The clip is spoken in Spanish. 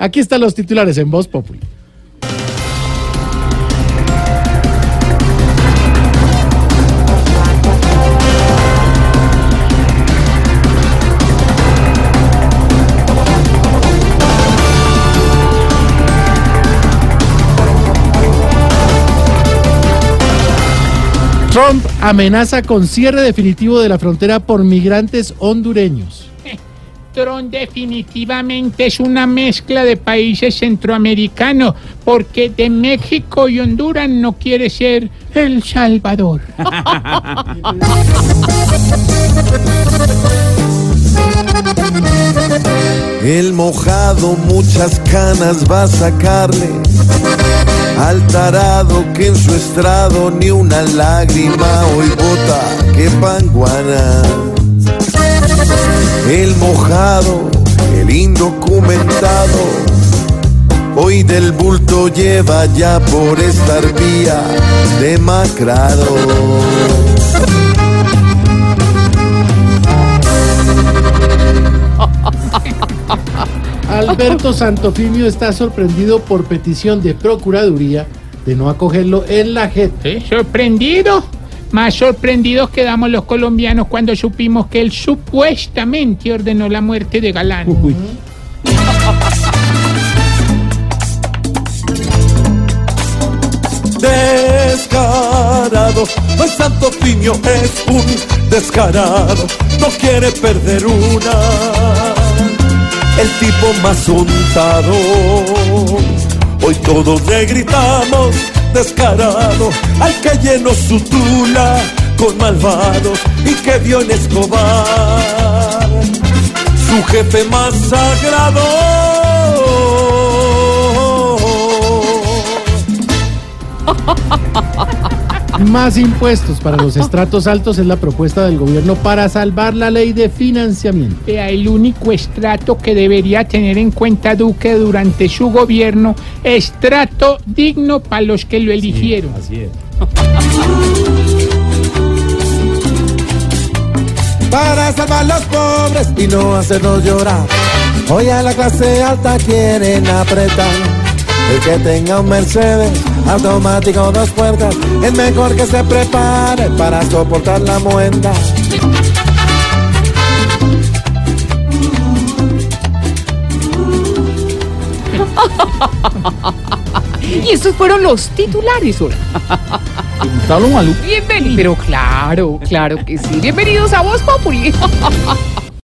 Aquí están los titulares en Voz Populi. Trump amenaza con cierre definitivo de la frontera por migrantes hondureños. Trump definitivamente es una mezcla de países centroamericanos, porque de México y Honduras no quiere ser El Salvador. El mojado muchas canas va a sacarle al tarado que en su estrado ni una lágrima hoy bota que panguana. El mojado, el indocumentado, hoy del bulto lleva ya por estar vía demacrado. Alberto Santofimio está sorprendido por petición de Procuraduría de no acogerlo en la. ¿Eh? ¿Sorprendido? Más sorprendidos quedamos los colombianos cuando supimos que él supuestamente ordenó la muerte de Galán. Uy. descarado. No es Santo Piño, es un descarado. No quiere perder una. El tipo más untado. Hoy todos le gritamos descarado al que llenó su tula con malvados y que vio en Escobar su jefe más sagrado. Más impuestos para los estratos altos es la propuesta del gobierno para salvar la ley de financiamiento. Vea, el único estrato que debería tener en cuenta Duque durante su gobierno, estrato digno para los que lo eligieron. Así es. para salvar a los pobres y no hacernos llorar. Hoy a la clase alta quieren apretar. El que tenga un Mercedes automático dos puertas es mejor que se prepare para soportar la muenda. Y estos fueron los titulares, hola. Bienvenido. Pero claro, claro que sí. Bienvenidos a Voz Populi.